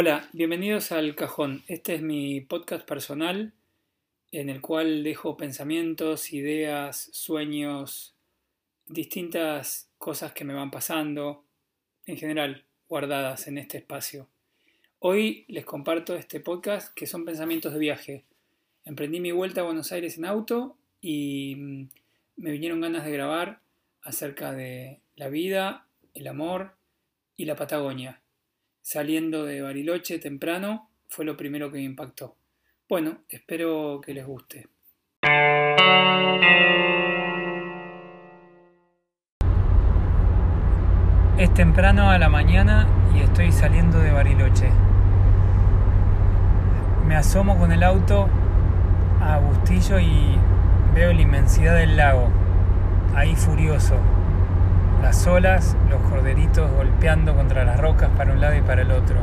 Hola, bienvenidos al Cajón. Este es mi podcast personal en el cual dejo pensamientos, ideas, sueños, distintas cosas que me van pasando, en general guardadas en este espacio. Hoy les comparto este podcast que son pensamientos de viaje. Emprendí mi vuelta a Buenos Aires en auto y mm, me vinieron ganas de grabar acerca de la vida, el amor y la Patagonia. Saliendo de Bariloche temprano fue lo primero que me impactó. Bueno, espero que les guste. Es temprano a la mañana y estoy saliendo de Bariloche. Me asomo con el auto a Bustillo y veo la inmensidad del lago, ahí furioso. Las olas, los corderitos golpeando contra las rocas para un lado y para el otro.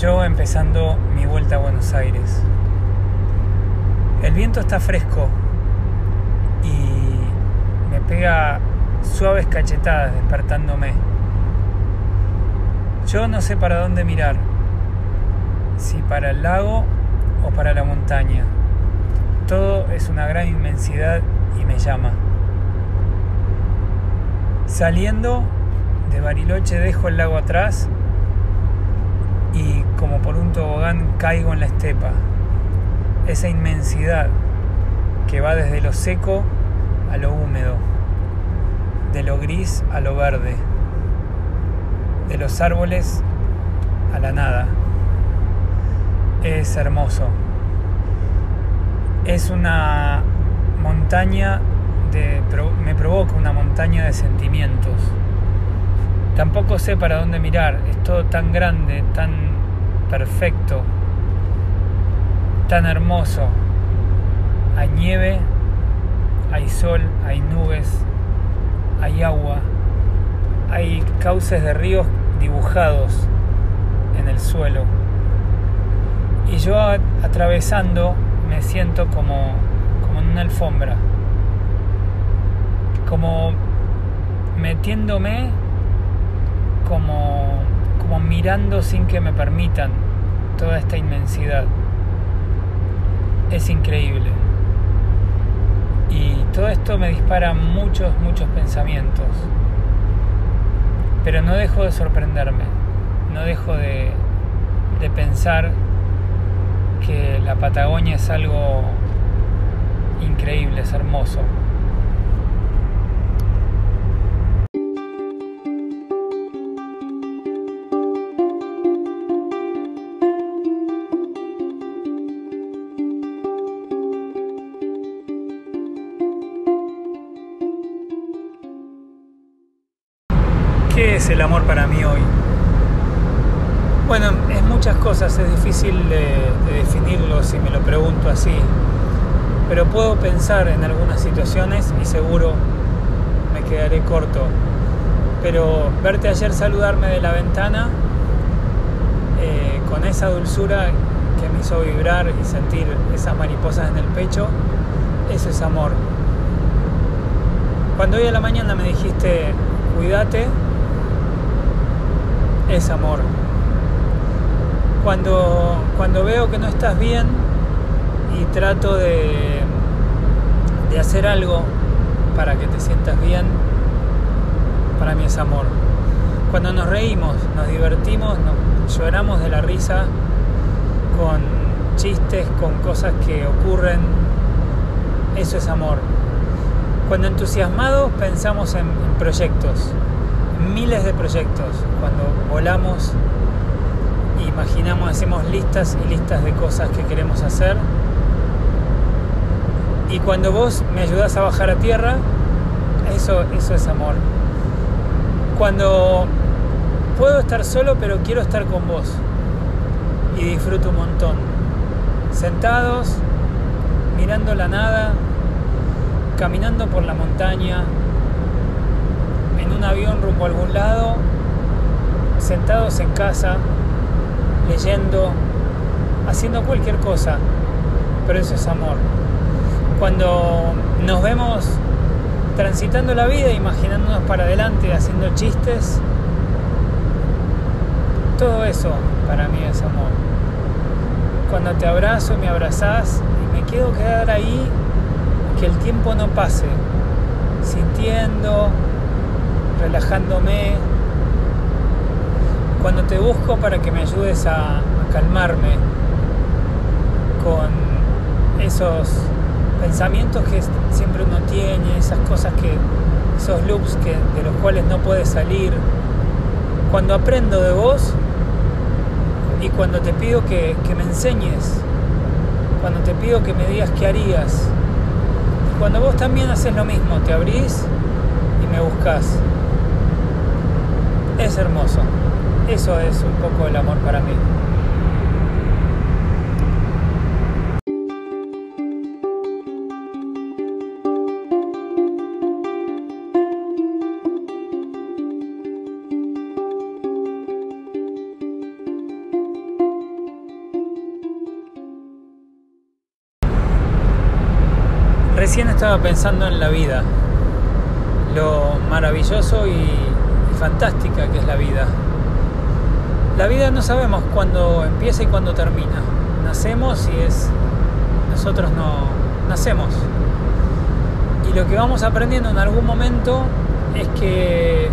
Yo empezando mi vuelta a Buenos Aires. El viento está fresco y me pega suaves cachetadas despertándome. Yo no sé para dónde mirar, si para el lago o para la montaña. Todo es una gran inmensidad y me llama. Saliendo de Bariloche dejo el lago atrás y como por un tobogán caigo en la estepa. Esa inmensidad que va desde lo seco a lo húmedo, de lo gris a lo verde, de los árboles a la nada. Es hermoso. Es una montaña me provoca una montaña de sentimientos. Tampoco sé para dónde mirar, es todo tan grande, tan perfecto, tan hermoso. Hay nieve, hay sol, hay nubes, hay agua, hay cauces de ríos dibujados en el suelo. Y yo atravesando me siento como, como en una alfombra como metiéndome, como, como mirando sin que me permitan toda esta inmensidad. Es increíble. Y todo esto me dispara muchos, muchos pensamientos. Pero no dejo de sorprenderme, no dejo de, de pensar que la Patagonia es algo increíble, es hermoso. El amor para mí hoy? Bueno, es muchas cosas, es difícil de, definirlo si me lo pregunto así, pero puedo pensar en algunas situaciones y seguro me quedaré corto. Pero verte ayer saludarme de la ventana eh, con esa dulzura que me hizo vibrar y sentir esas mariposas en el pecho, eso es amor. Cuando hoy a la mañana me dijiste, cuídate, es amor. Cuando, cuando veo que no estás bien y trato de, de hacer algo para que te sientas bien, para mí es amor. Cuando nos reímos, nos divertimos, nos lloramos de la risa con chistes, con cosas que ocurren, eso es amor. Cuando entusiasmados pensamos en proyectos, miles de proyectos. Cuando volamos, imaginamos, hacemos listas y listas de cosas que queremos hacer. Y cuando vos me ayudas a bajar a tierra, eso, eso es amor. Cuando puedo estar solo, pero quiero estar con vos. Y disfruto un montón. Sentados, mirando la nada, caminando por la montaña, un avión rumbo a algún lado, sentados en casa, leyendo, haciendo cualquier cosa, pero eso es amor. Cuando nos vemos transitando la vida, imaginándonos para adelante, haciendo chistes, Todo eso para mí es amor. Cuando te abrazo, me abrazás y me quedo quedar ahí, que el tiempo no pase, sintiendo, relajándome. Cuando te busco para que me ayudes a, calmarme con esos pensamientos que siempre uno tiene, esas cosas que, esos loops que, de los cuales no puede salir. Cuando aprendo de vos y cuando te pido que, que me enseñes, cuando te pido que me digas qué harías, cuando vos también haces lo mismo, te abrís y me buscas. Es hermoso. Eso es un poco el amor para mí. Recién estaba pensando en la vida, lo maravilloso y, fantástica que es la vida. La vida no sabemos cuándo empieza y cuándo termina. Nacemos y es nosotros no nacemos. Y lo que vamos aprendiendo en algún momento es que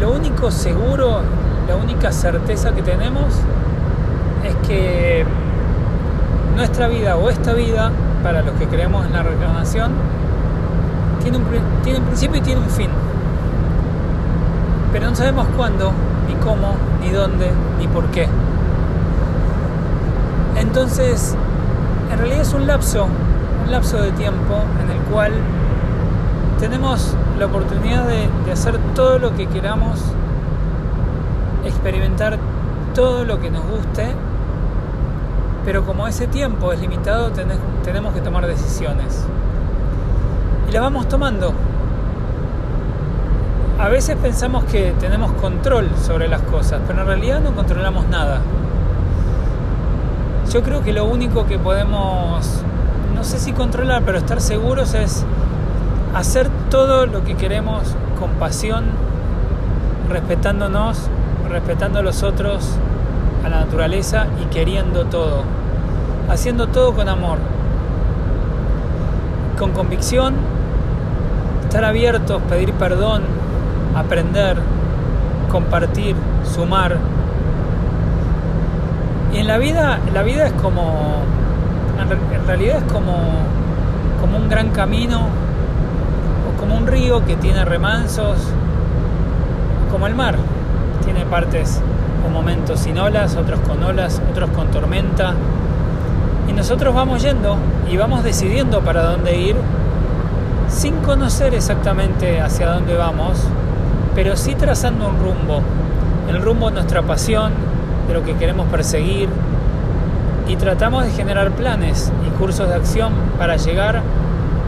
lo único seguro, la única certeza que tenemos es que nuestra vida o esta vida para los que creemos en la reencarnación, tiene un, tiene un principio y tiene un fin. Pero no sabemos cuándo, ni cómo, ni dónde, ni por qué. Entonces, en realidad es un lapso, un lapso de tiempo en el cual tenemos la oportunidad de, de hacer todo lo que queramos, experimentar todo lo que nos guste pero como ese tiempo es limitado, tenemos que tomar decisiones. Y las vamos tomando. A veces pensamos que tenemos control sobre las cosas, pero en realidad no controlamos nada. Yo creo que lo único que podemos, no sé si controlar, pero estar seguros es hacer todo lo que queremos con pasión, respetándonos, respetando a los otros, a la naturaleza y queriendo todo haciendo todo con amor, con convicción, estar abiertos, pedir perdón, aprender, compartir, sumar. Y en la vida, la vida es como, en realidad es como, como un gran camino, o como un río que tiene remansos, como el mar, tiene partes o momentos sin olas, otros con olas, otros con tormenta, y nosotros vamos yendo y vamos decidiendo para dónde ir sin conocer exactamente hacia dónde vamos, pero sí trazando un rumbo, el rumbo de nuestra pasión, de lo que queremos perseguir, y tratamos de generar planes y cursos de acción para llegar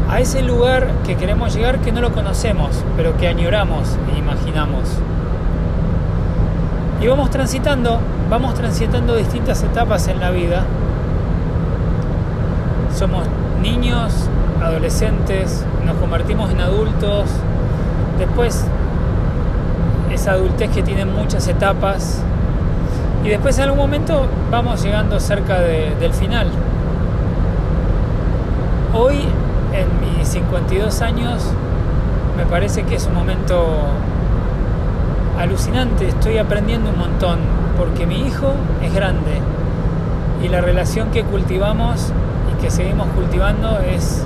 a ese lugar que queremos llegar que no lo conocemos, pero que añoramos e imaginamos. Y vamos transitando, vamos transitando distintas etapas en la vida. Somos niños, adolescentes, nos convertimos en adultos, después esa adultez que tiene muchas etapas y después en algún momento vamos llegando cerca de, del final. Hoy, en mis 52 años, me parece que es un momento alucinante, estoy aprendiendo un montón, porque mi hijo es grande y la relación que cultivamos que seguimos cultivando es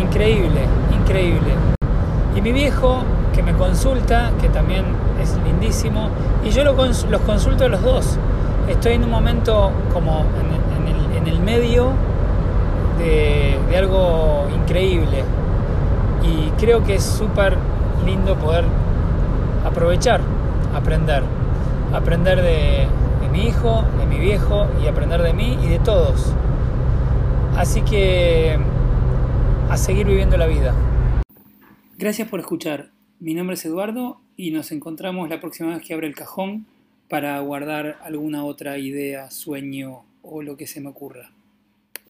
increíble, increíble. Y mi viejo, que me consulta, que también es lindísimo, y yo lo los consulto a los dos. Estoy en un momento como en, el, medio de, de, algo increíble. Y creo que es súper lindo poder aprovechar, aprender. Aprender de, de mi hijo, de mi viejo, y aprender de mí y de todos. Así que a seguir viviendo la vida. Gracias por escuchar. Mi nombre es Eduardo y nos encontramos la próxima vez que abre el cajón para guardar alguna otra idea, sueño o lo que se me ocurra.